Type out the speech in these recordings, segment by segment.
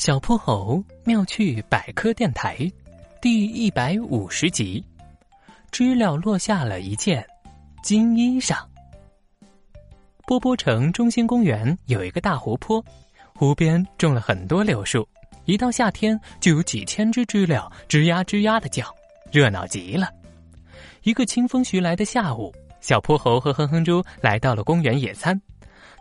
小泼猴妙趣百科电台，第一百五十集，知了落下了一件金衣裳。波波城中心公园有一个大湖泊，湖边种了很多柳树，一到夏天就有几千只知了吱呀吱呀的叫，热闹极了。一个清风徐来的下午，小泼猴和哼哼猪来到了公园野餐，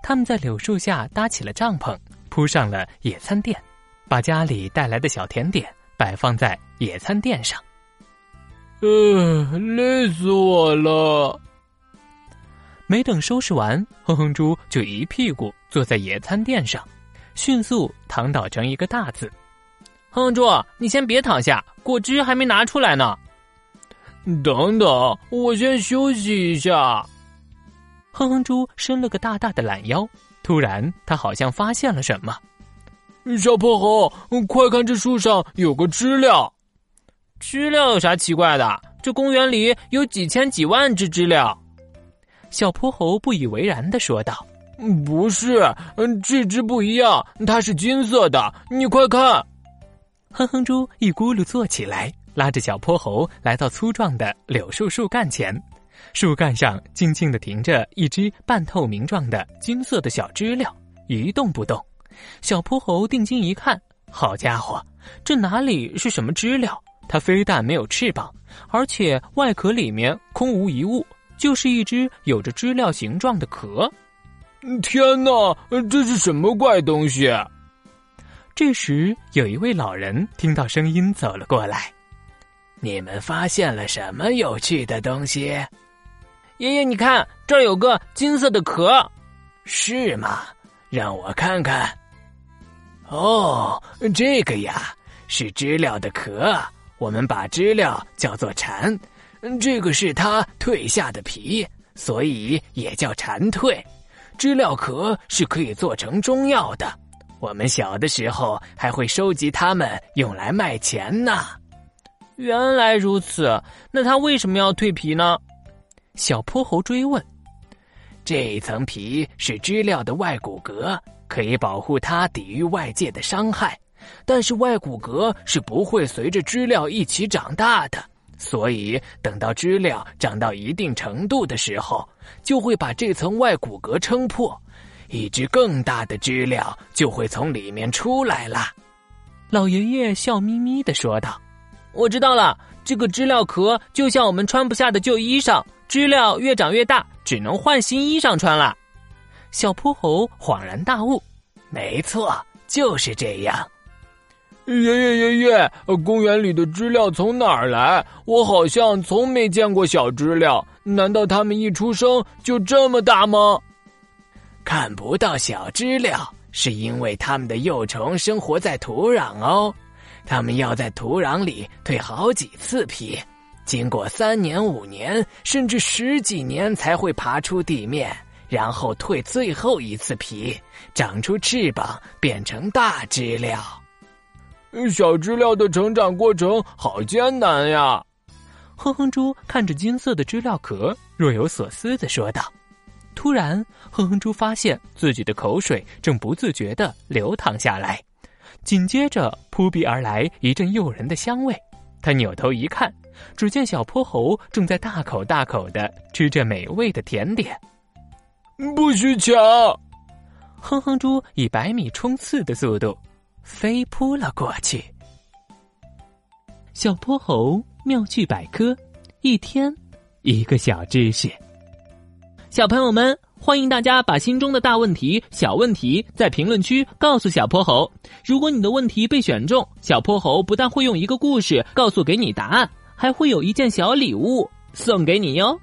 他们在柳树下搭起了帐篷，铺上了野餐垫。把家里带来的小甜点摆放在野餐垫上。呃，累死我了！没等收拾完，哼哼猪就一屁股坐在野餐垫上，迅速躺倒成一个大字。哼哼猪，你先别躺下，果汁还没拿出来呢。等等，我先休息一下。哼哼猪伸了个大大的懒腰，突然他好像发现了什么。小泼猴，快看这树上有个知了！知了有啥奇怪的？这公园里有几千几万只知了。小泼猴不以为然的说道：“不是，嗯，这只不一样，它是金色的。你快看！”哼哼猪一咕噜坐起来，拉着小泼猴来到粗壮的柳树树干前，树干上静静的停着一只半透明状的金色的小知了，一动不动。小泼猴定睛一看，好家伙，这哪里是什么知了？它非但没有翅膀，而且外壳里面空无一物，就是一只有着知了形状的壳。天哪，这是什么怪东西？这时，有一位老人听到声音走了过来：“你们发现了什么有趣的东西？”爷爷，你看，这儿有个金色的壳，是吗？让我看看。哦，这个呀是知了的壳，我们把知了叫做蝉。这个是它蜕下的皮，所以也叫蝉蜕。知了壳是可以做成中药的，我们小的时候还会收集它们用来卖钱呢。原来如此，那它为什么要蜕皮呢？小泼猴追问。这一层皮是知了的外骨骼。可以保护它抵御外界的伤害，但是外骨骼是不会随着知了一起长大的，所以等到知了长到一定程度的时候，就会把这层外骨骼撑破，一只更大的知了就会从里面出来了。老爷爷笑眯眯的说道：“我知道了，这个知了壳就像我们穿不下的旧衣裳，知了越长越大，只能换新衣裳穿了。”小泼猴恍然大悟：“没错，就是这样。”爷爷爷爷，公园里的知了从哪儿来？我好像从没见过小知了。难道它们一出生就这么大吗？看不到小知了，是因为它们的幼虫生活在土壤哦。它们要在土壤里蜕好几次皮，经过三年、五年，甚至十几年才会爬出地面。然后蜕最后一次皮，长出翅膀，变成大知了。小知了的成长过程好艰难呀！哼哼猪看着金色的知了壳，若有所思的说道。突然，哼哼猪发现自己的口水正不自觉的流淌下来，紧接着扑鼻而来一阵诱人的香味。他扭头一看，只见小泼猴正在大口大口的吃着美味的甜点。不许抢！哼哼猪以百米冲刺的速度飞扑了过去。小泼猴妙趣百科，一天一个小知识。小朋友们，欢迎大家把心中的大问题、小问题在评论区告诉小泼猴。如果你的问题被选中，小泼猴不但会用一个故事告诉给你答案，还会有一件小礼物送给你哟。